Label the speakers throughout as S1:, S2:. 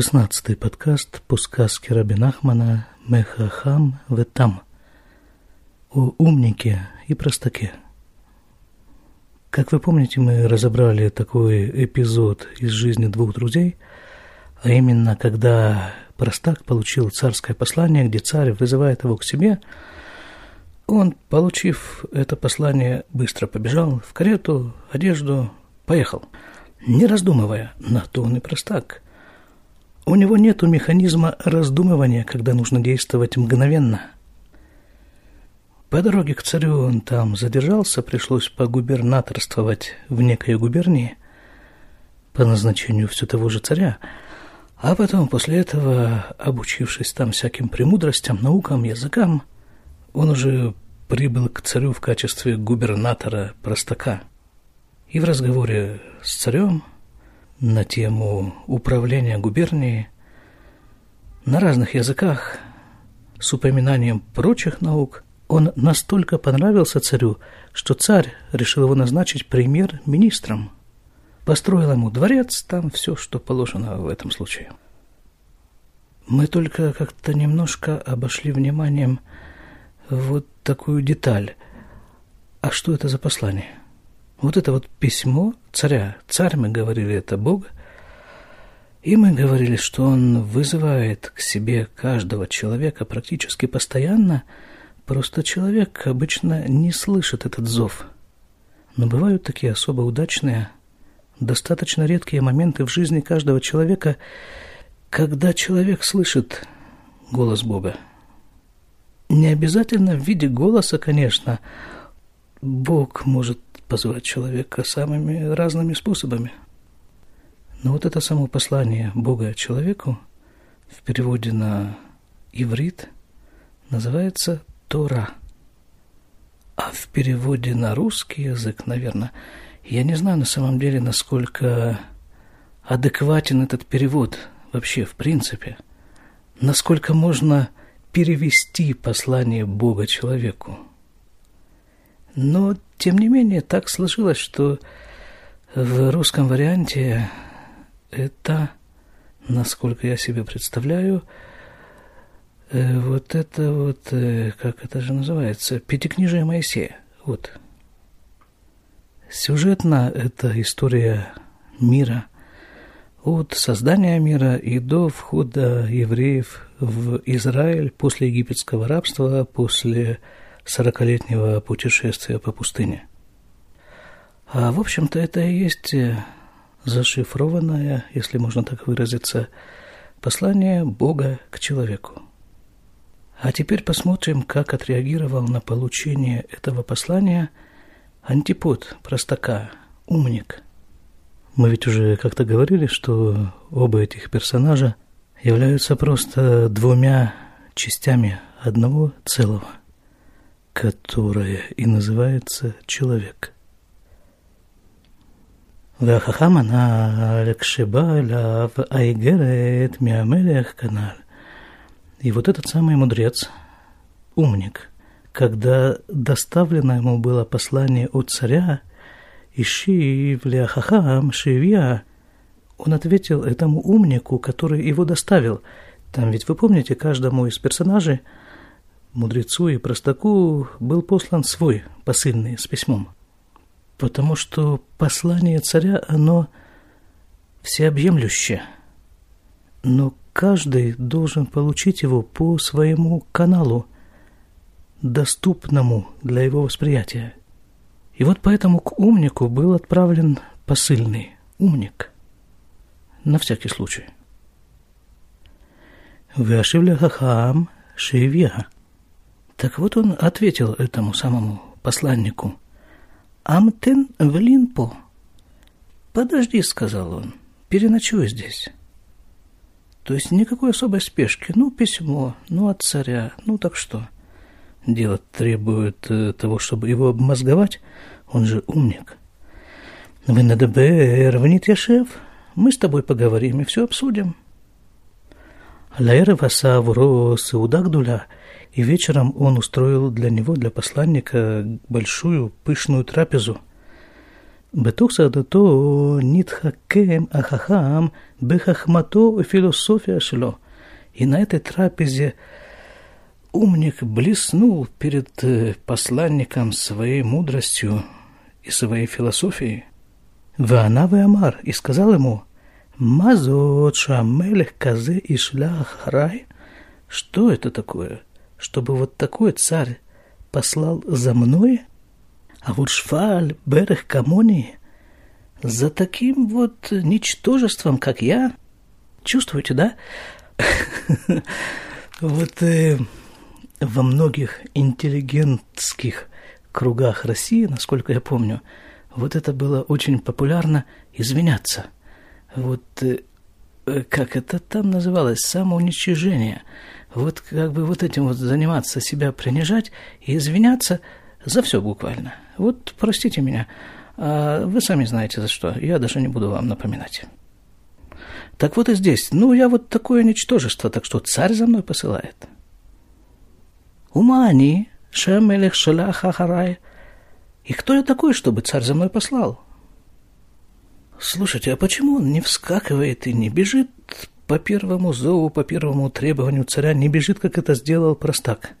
S1: Шестнадцатый подкаст по сказке Рабинахмана «Мехахам Ветам» о умнике и простаке. Как вы помните, мы разобрали такой эпизод из жизни двух друзей, а именно, когда простак получил царское послание, где царь вызывает его к себе, он, получив это послание, быстро побежал в карету, одежду, поехал, не раздумывая, на то он и простак – у него нет механизма раздумывания, когда нужно действовать мгновенно. По дороге к царю он там задержался, пришлось погубернаторствовать в некой губернии по назначению все того же царя, а потом после этого, обучившись там всяким премудростям, наукам, языкам, он уже прибыл к царю в качестве губернатора-простака. И в разговоре с царем – на тему управления губернией на разных языках с упоминанием прочих наук. Он настолько понравился царю, что царь решил его назначить премьер-министром. Построил ему дворец, там все, что положено в этом случае. Мы только как-то немножко обошли вниманием вот такую деталь. А что это за послание? Вот это вот письмо царя, царь, мы говорили, это Бог, и мы говорили, что он вызывает к себе каждого человека практически постоянно, просто человек обычно не слышит этот зов. Но бывают такие особо удачные, достаточно редкие моменты в жизни каждого человека, когда человек слышит голос Бога. Не обязательно в виде голоса, конечно. Бог может позвать человека самыми разными способами. Но вот это само послание Бога человеку в переводе на иврит называется Тора. А в переводе на русский язык, наверное, я не знаю на самом деле, насколько адекватен этот перевод вообще в принципе, насколько можно перевести послание Бога человеку – но, тем не менее, так сложилось, что в русском варианте это, насколько я себе представляю, э, вот это вот, э, как это же называется, Пятикнижие Моисея. Вот. Сюжетно это история мира от создания мира и до входа евреев в Израиль после египетского рабства, после сорокалетнего путешествия по пустыне. А, в общем-то, это и есть э, зашифрованное, если можно так выразиться, послание Бога к человеку. А теперь посмотрим, как отреагировал на получение этого послания антипод простака, умник. Мы ведь уже как-то говорили, что оба этих персонажа являются просто двумя частями одного целого которое и называется человек. והחכם הנ"ל, כשבא אליו האיגרת מהמלך כנ"ל. И вот этот самый мудрец, умник, когда доставлено ему было послание от царя, «Ищи в ляхахам шивья», он ответил этому умнику, который его доставил. Там ведь, вы помните, каждому из персонажей – мудрецу и простаку был послан свой посыльный с письмом. Потому что послание царя, оно всеобъемлющее. Но каждый должен получить его по своему каналу, доступному для его восприятия. И вот поэтому к умнику был отправлен посыльный, умник, на всякий случай. Вяшивля хахам шивья – так вот он ответил этому самому посланнику. «Амтен в Линпо». «Подожди», — сказал он, — «переночуй здесь». То есть никакой особой спешки. Ну, письмо, ну, от царя, ну, так что? Дело требует э, того, чтобы его обмозговать. Он же умник. Вы на ДБР, внит Яшев. Мы с тобой поговорим и все обсудим. Лаэра васа вуро саудагдуля – и вечером он устроил для него, для посланника, большую пышную трапезу. Бетух садато нитхакем ахахам бехахмато философия шло. И на этой трапезе умник блеснул перед э, посланником своей мудростью и своей философией. Ваанавы Амар и сказал ему, мазо шамелех казе ишлях рай». Что это такое? Чтобы вот такой царь послал за мной? А вот шфаль, берех камони, за таким вот ничтожеством, как я, чувствуете, да? Вот э, во многих интеллигентских кругах России, насколько я помню, вот это было очень популярно извиняться. Вот э, э, как это там называлось, самоуничижение. Вот как бы вот этим вот заниматься, себя принижать и извиняться за все буквально. Вот простите меня, а вы сами знаете за что, я даже не буду вам напоминать. Так вот и здесь, ну я вот такое ничтожество, так что царь за мной посылает. Умани, шемелех шалах ахарай. И кто я такой, чтобы царь за мной послал? Слушайте, а почему он не вскакивает и не бежит по первому зову, по первому требованию царя, не бежит, как это сделал простак?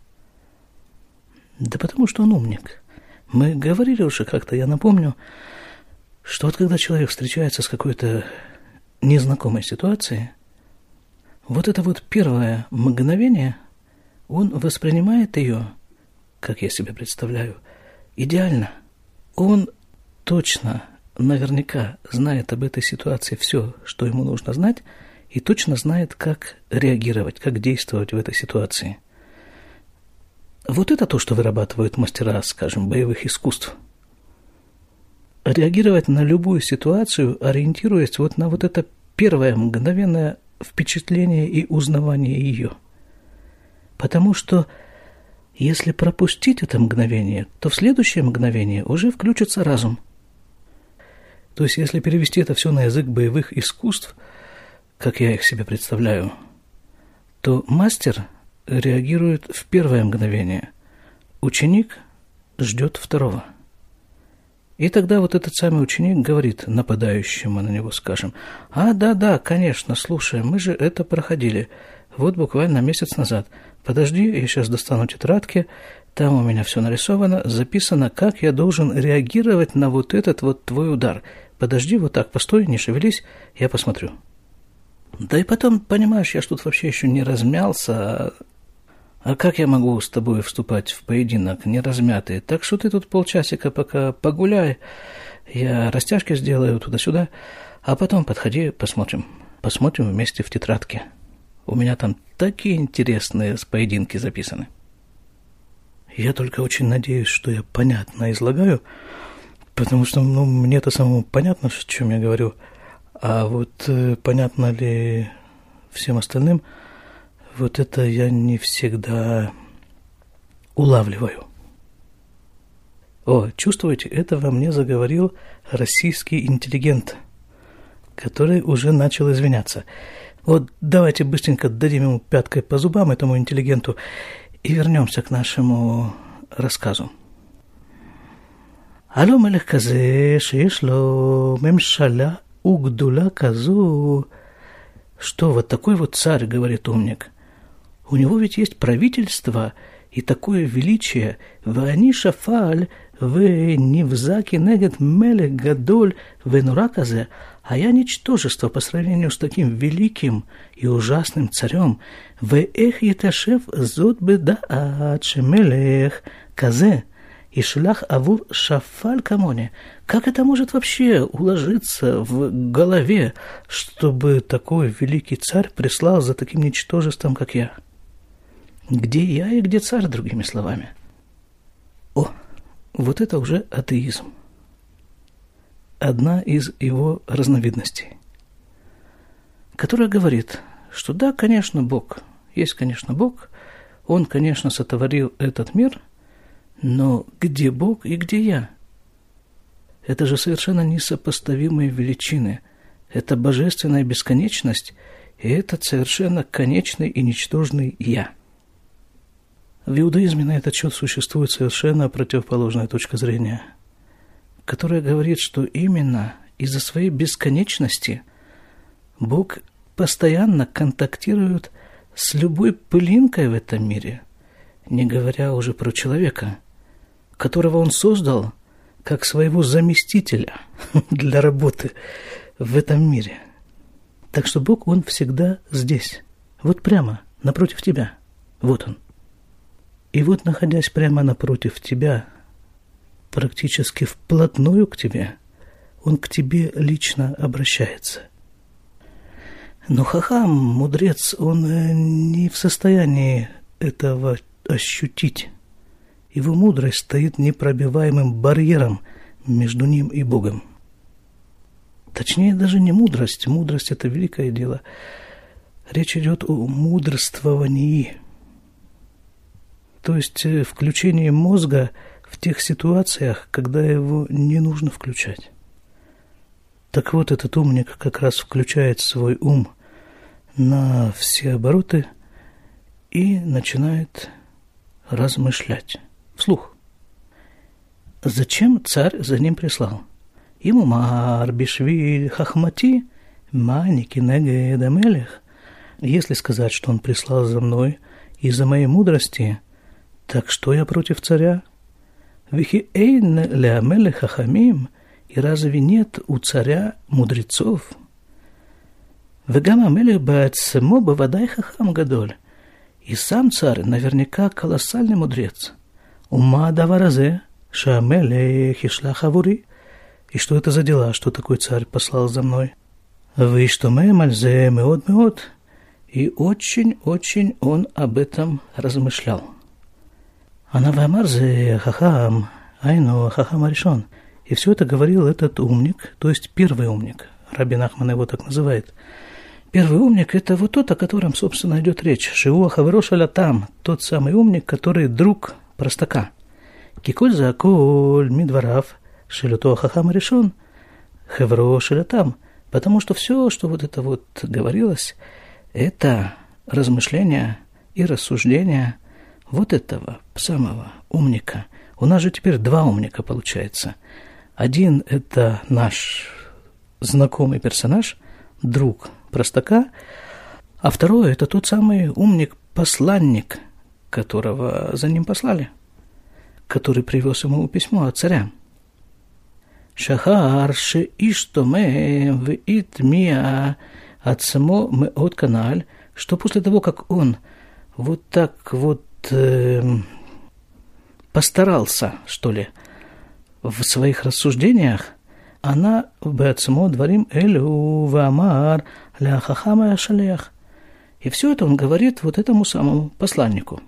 S1: Да потому что он умник. Мы говорили уже как-то, я напомню, что вот когда человек встречается с какой-то незнакомой ситуацией, вот это вот первое мгновение, он воспринимает ее, как я себе представляю, идеально. Он точно, наверняка знает об этой ситуации все, что ему нужно знать, и точно знает, как реагировать, как действовать в этой ситуации – вот это то, что вырабатывают мастера, скажем, боевых искусств. Реагировать на любую ситуацию, ориентируясь вот на вот это первое мгновенное впечатление и узнавание ее. Потому что если пропустить это мгновение, то в следующее мгновение уже включится разум. То есть, если перевести это все на язык боевых искусств, как я их себе представляю, то мастер – реагирует в первое мгновение. Ученик ждет второго. И тогда вот этот самый ученик говорит нападающему на него, скажем, «А, да-да, конечно, слушай, мы же это проходили, вот буквально месяц назад. Подожди, я сейчас достану тетрадки, там у меня все нарисовано, записано, как я должен реагировать на вот этот вот твой удар. Подожди, вот так, постой, не шевелись, я посмотрю». Да и потом, понимаешь, я ж тут вообще еще не размялся, а а как я могу с тобой вступать в поединок, не размятый? Так что ты тут полчасика пока погуляй, я растяжки сделаю туда-сюда, а потом подходи, посмотрим. Посмотрим вместе в тетрадке. У меня там такие интересные поединки записаны. Я только очень надеюсь, что я понятно излагаю, потому что ну, мне-то самому понятно, о чем я говорю, а вот э, понятно ли всем остальным – вот это я не всегда улавливаю. О, чувствуете, это во мне заговорил российский интеллигент, который уже начал извиняться. Вот давайте быстренько дадим ему пяткой по зубам, этому интеллигенту, и вернемся к нашему рассказу. הלא מלך כזה שיש לו ממשלה угдуля казу. Что, вот такой вот царь, говорит умник. У него ведь есть правительство и такое величие. Вани шафаль, вы невзаки негет мелех гадоль, вы нураказе, а я ничтожество по сравнению с таким великим и ужасным царем. В эх еташев зод беда ачемелех казе и шлях авур шафаль камоне. Как это может вообще уложиться в голове, чтобы такой великий царь прислал за таким ничтожеством, как я?» Где я и где царь, другими словами? О, вот это уже атеизм. Одна из его разновидностей, которая говорит, что да, конечно, Бог, есть, конечно, Бог, Он, конечно, сотворил этот мир, но где Бог и где я? Это же совершенно несопоставимые величины. Это божественная бесконечность, и это совершенно конечный и ничтожный «я». В иудаизме на этот счет существует совершенно противоположная точка зрения. которая говорит, что именно из-за своей бесконечности Бог постоянно контактирует с любой пылинкой в этом мире, не говоря уже про человека, которого он создал как своего заместителя для работы в этом мире. Так что Бог, Он всегда здесь, вот прямо, напротив тебя. Вот Он. И вот, находясь прямо напротив тебя, практически вплотную к тебе, Он к тебе лично обращается. Но Хахам, мудрец, он э, не в состоянии этого ощутить. Его мудрость стоит непробиваемым барьером между ним и Богом. Точнее, даже не мудрость. Мудрость – это великое дело. Речь идет о мудрствовании. То есть э, включении мозга в тех ситуациях, когда его не нужно включать. Так вот, этот умник как раз включает свой ум на все обороты и начинает размышлять вслух. Зачем царь за ним прислал? Ему мар хахмати маники негедамелех. Если сказать, что он прислал за мной из-за моей мудрости, так что я против царя? Вихи эйн леамеле хахамим, и разве нет у царя мудрецов? Вегам амелех баэцемо бавадай хахам гадоль. И сам царь наверняка колоссальный мудрец. Ума даваразе, шамелех ишлах авури. И что это за дела, что такой царь послал за мной? Вы что мы, мальзе, меот, меот. И очень-очень он об этом размышлял. Она вамарзе хахам, айно хахам аришон. И все это говорил этот умник, то есть первый умник. Рабин Ахман его так называет. Первый умник – это вот тот, о котором, собственно, идет речь. Шиуа Хаврошаля там, тот самый умник, который друг простака. Киколь за коль мидварав – Шелюто Хахам решен, Хевро Шелятам, потому что все, что вот это вот говорилось, это размышления и рассуждения вот этого самого умника. У нас же теперь два умника получается. Один – это наш знакомый персонаж, друг простака, а второй – это тот самый умник-посланник, которого за ним послали, который привез ему письмо от царя. Шахар ше иштоме в итмия от само мы от каналь, что после того, как он вот так вот э, постарался, что ли, в своих рассуждениях, она бецмо дворим элю вамар ля хахама шалех. И все это он говорит вот этому самому посланнику.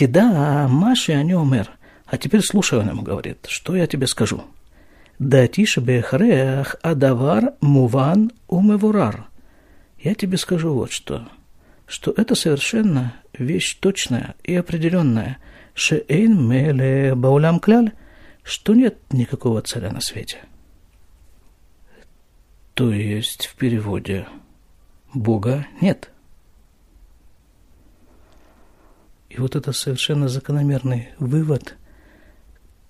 S1: Тида Маши о нем А теперь слушай, он ему говорит, что я тебе скажу – Датиш бехрех адавар муван умевурар. Я тебе скажу вот что, что это совершенно вещь точная и определенная. Шеэйн меле баулям кляль, что нет никакого царя на свете. То есть в переводе Бога нет. Вот это совершенно закономерный вывод –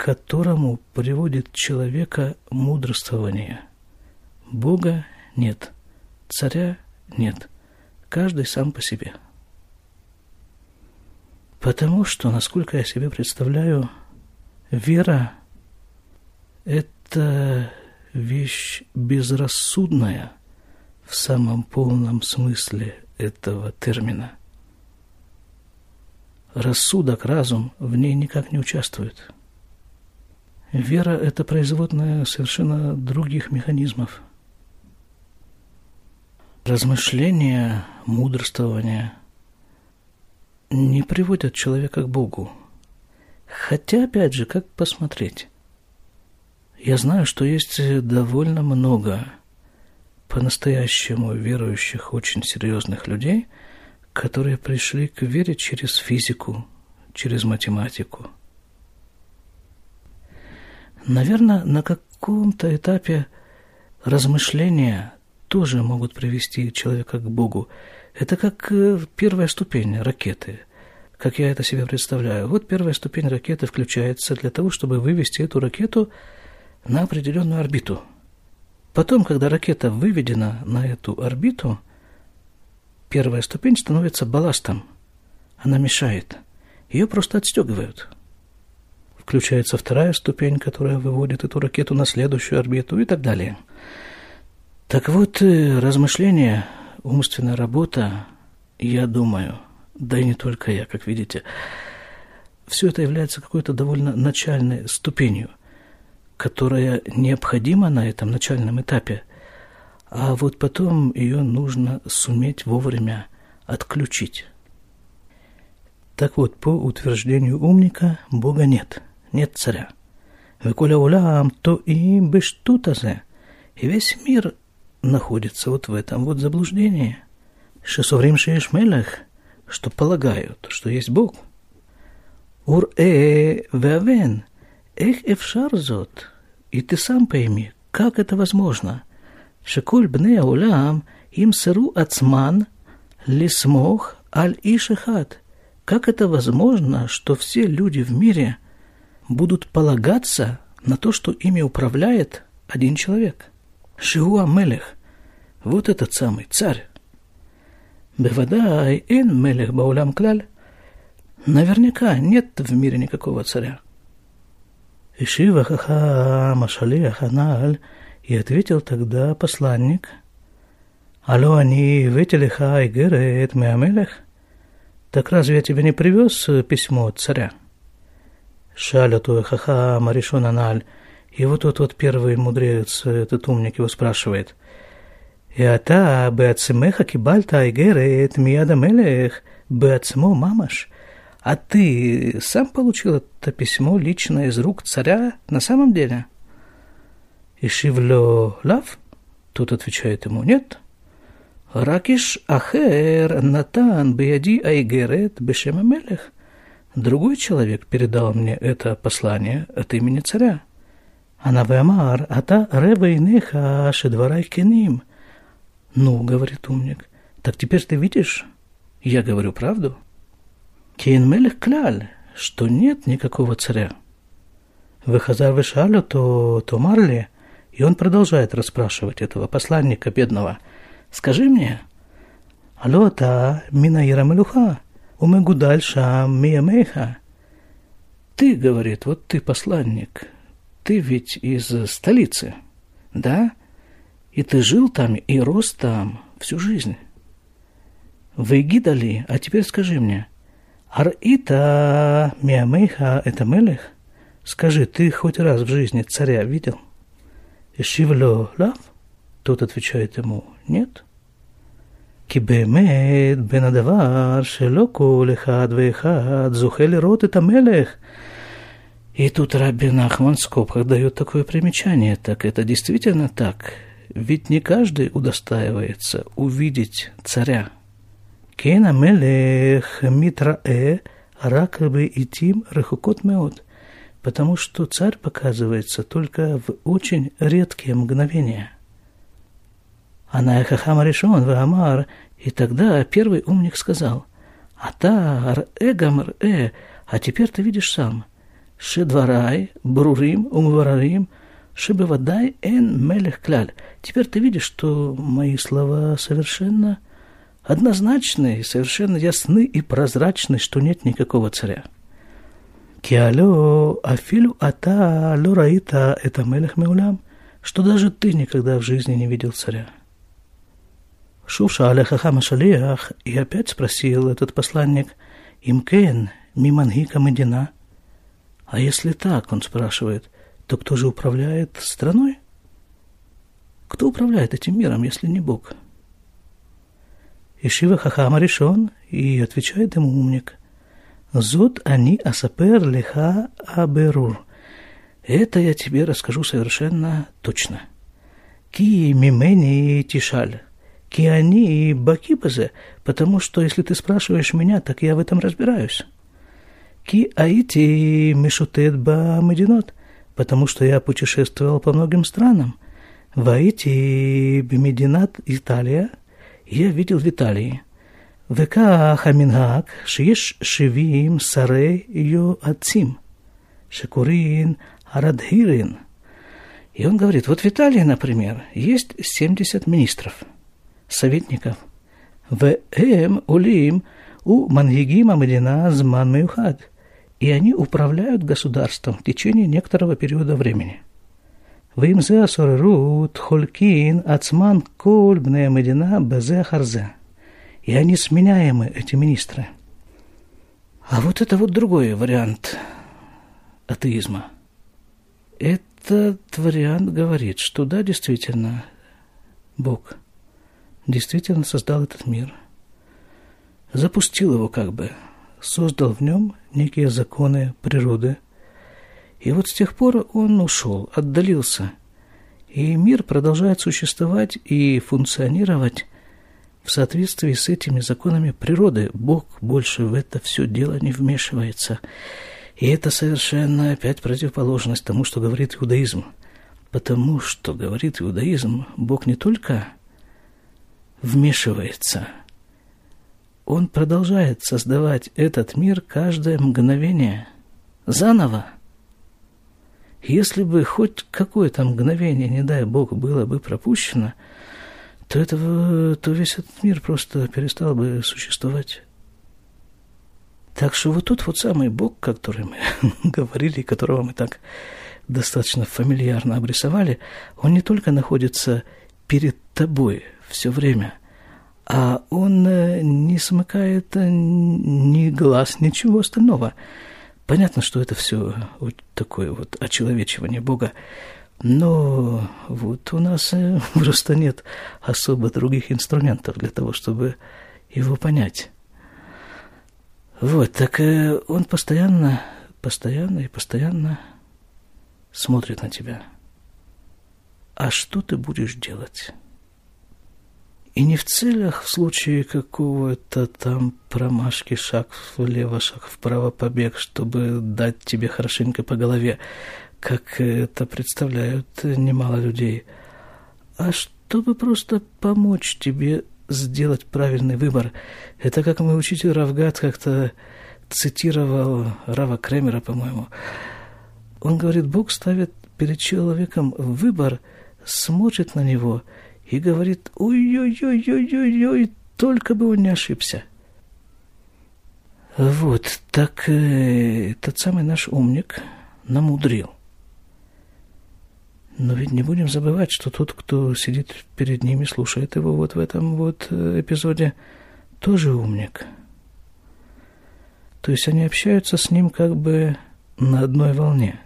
S1: которому приводит человека мудрствование. Бога нет, царя нет, каждый сам по себе. Потому что, насколько я себе представляю, вера – это вещь безрассудная в самом полном смысле этого термина. Рассудок, разум в ней никак не участвует – Вера – это производная совершенно других механизмов. Размышления, мудрствование не приводят человека к Богу. Хотя, опять же, как посмотреть? Я знаю, что есть довольно много по-настоящему верующих, очень серьезных людей, которые пришли к вере через физику, через математику – Наверное, на каком-то этапе размышления тоже могут привести человека к Богу. Это как э, первая ступень ракеты, как я это себе представляю. Вот первая ступень ракеты включается для того, чтобы вывести эту ракету на определенную орбиту. Потом, когда ракета выведена на эту орбиту, первая ступень становится балластом. Она мешает. Ее просто отстегивают. Включается вторая ступень, которая выводит эту ракету на следующую орбиту и так далее. Так вот, э, размышления, умственная работа, я думаю, да и не только я, как видите, все это является какой-то довольно начальной ступенью, которая необходима на этом начальном этапе, а вот потом ее нужно суметь вовремя отключить. Так вот, по утверждению умника, Бога нет, нет царя. Веколя улям, то и бештутазе. И весь мир находится вот в этом вот заблуждении. Шесоврим шеешмелах, что полагают, что есть Бог – Ур-э веавен, эх эфшарзот. И ты сам пойми, как это возможно? Бне улям им сыру ацман лисмох аль ишехат. Как это возможно, что все люди в мире будут полагаться на то, что ими управляет один человек? Шиуа Мелех. Вот этот самый царь. Бевадай эн Мелех Баулям Кляль. Наверняка нет в мире никакого царя. Ишива хаха машалиях аналь, и ответил тогда посланник, Алло, они ветелиха и герет меамелех? Так разве я тебе не привез письмо от царя? Шаляту хаха маришон аналь, и вот тут вот первый мудрец, этот умник его спрашивает. И ата беацемеха кибальта айгерет мияда мелех беацмо мамаш – а ты сам получил это письмо лично из рук царя на самом деле? И Шивло Лав? Тут отвечает ему, нет. Ракиш Ахер Натан Бияди Айгерет Бешемамелех. Другой человек передал мне это послание от имени царя. Она вемар, а та ребейнеха шедварай кеним. Ну, говорит умник, так теперь ты видишь? Я говорю правду. Кейн Мелех кляль, что нет никакого царя. Выхазар Вишалю, то, то Марли, и он продолжает расспрашивать этого посланника бедного. «Скажи мне, алло, та Минаира Мелуха, умегудаль шам миямейха?» «Ты, — говорит, — вот ты посланник, ты ведь из столицы, да? И ты жил там и рос там всю жизнь. Вы гидали, а теперь скажи мне, Ар-Ита Миамейха – это Мелех? Скажи, ты хоть раз в жизни царя видел? Шивло, лав? Тот отвечает ему, нет. Кибемет бен адавар шелоку лехад вехад зухели рот и тамелех. И тут Рабби Нахман в скобках дает такое примечание. Так это действительно так. Ведь не каждый удостаивается увидеть царя. Кейна мелех э ракабы и тим рехукот меот потому что царь показывается только в очень редкие мгновения. Она хахам решен в Амар, и тогда первый умник сказал, «Ата ар э, а теперь ты видишь сам, шедварай, брурим, умварарим, шебевадай эн мелех кляль. Теперь ты видишь, что мои слова совершенно однозначны, совершенно ясны и прозрачны, что нет никакого царя. Киалё афилю ата лораита это мелех меулям, что даже ты никогда в жизни не видел царя. Шуша аляхахама шалиях, и опять спросил этот посланник, имкен мимангика медина. А если так, он спрашивает, то кто же управляет страной? Кто управляет этим миром, если не Бог? Ишива Хахама решен, и отвечает ему умник. Зод они асапер леха аберур. Это я тебе расскажу совершенно точно. Ки мимени тишаль. Ки они бакипазе, потому что если ты спрашиваешь меня, так я в этом разбираюсь. Ки аити мишутет ба мединот, потому что я путешествовал по многим странам. Ваити бимединат Италия – я видел в Италии. וכך המנהג שיש שבעים שרי יועצים, שקוראים הרדהירין. И он говорит, вот в Италии, например, есть 70 министров, советников. В эм улим у мангигима медина зман мюхад. И они управляют государством в течение некоторого периода времени. Вим зе асорерут холькин ацман коль бне медина безе харзе. И они сменяемы, эти министры. А вот это вот другой вариант атеизма. Этот вариант говорит, что да, действительно, Бог действительно создал этот мир, запустил его как бы, создал в нем некие законы природы. И вот с тех пор он ушел, отдалился. И мир продолжает существовать и функционировать в соответствии с этими законами природы. Бог больше в это все дело не вмешивается. И это совершенно опять противоположность тому, что говорит иудаизм. Потому что, говорит иудаизм, Бог не только вмешивается, Он продолжает создавать этот мир каждое мгновение заново. Если бы хоть какое-то мгновение, не дай Бог, было бы пропущено, то, этого, то весь этот мир просто перестал бы существовать. Так что вот тут вот самый Бог, который мы говорили, которого мы так достаточно фамильярно обрисовали, он не только находится перед тобой все время, а он э, не смыкает ни глаз, ничего остального. Понятно, что это все вот такое вот очеловечивание Бога, но вот у нас э, просто нет особо других инструментов для того, чтобы его понять. Вот, так э, он постоянно, постоянно и постоянно смотрит на тебя. А что ты будешь делать? И не в целях в случае какого-то там промашки, шаг влево, шаг вправо, побег, чтобы дать тебе хорошенько по голове, как это представляют немало людей, а чтобы просто помочь тебе сделать правильный выбор. Это как мой учитель Равгат как-то цитировал Рава Кремера, по-моему. Он говорит, Бог ставит перед человеком выбор, смотрит на него и говорит, ой-ой-ой-ой-ой-ой, только бы он не ошибся. Вот, так э, тот самый наш умник намудрил. Но ведь не будем забывать, что тот, кто сидит перед ними, слушает его вот в этом вот э, эпизоде, тоже умник. То есть они общаются с ним как бы на одной волне.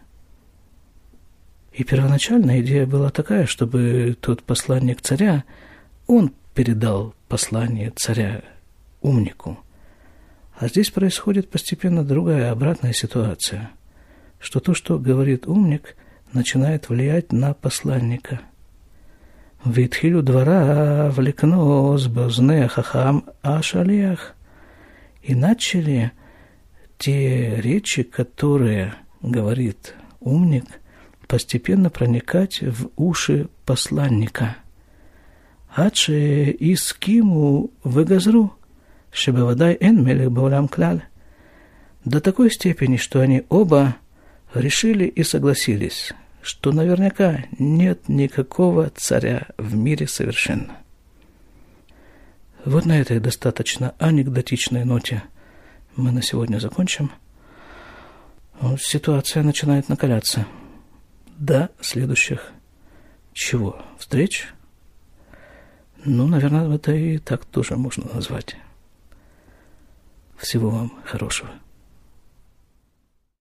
S1: И первоначальная идея была такая, чтобы тот посланник царя, он передал послание царя умнику. А здесь происходит постепенно другая, обратная ситуация, что то, что говорит умник – начинает влиять на посланника. Витхилю двора влекнос бозне хахам ашалиях. И начали те речи, которые говорит умник, постепенно проникать в уши посланника. Аче искиму выгазру, шебавадай эн мелех баулям кляль. До такой степени, что они оба решили и согласились, что наверняка нет никакого царя в мире совершенно. Вот на этой достаточно анекдотичной ноте мы на сегодня закончим. Ситуация начинает накаляться. До следующих чего? Встреч? Ну, наверное, это и так тоже можно назвать. Всего вам хорошего.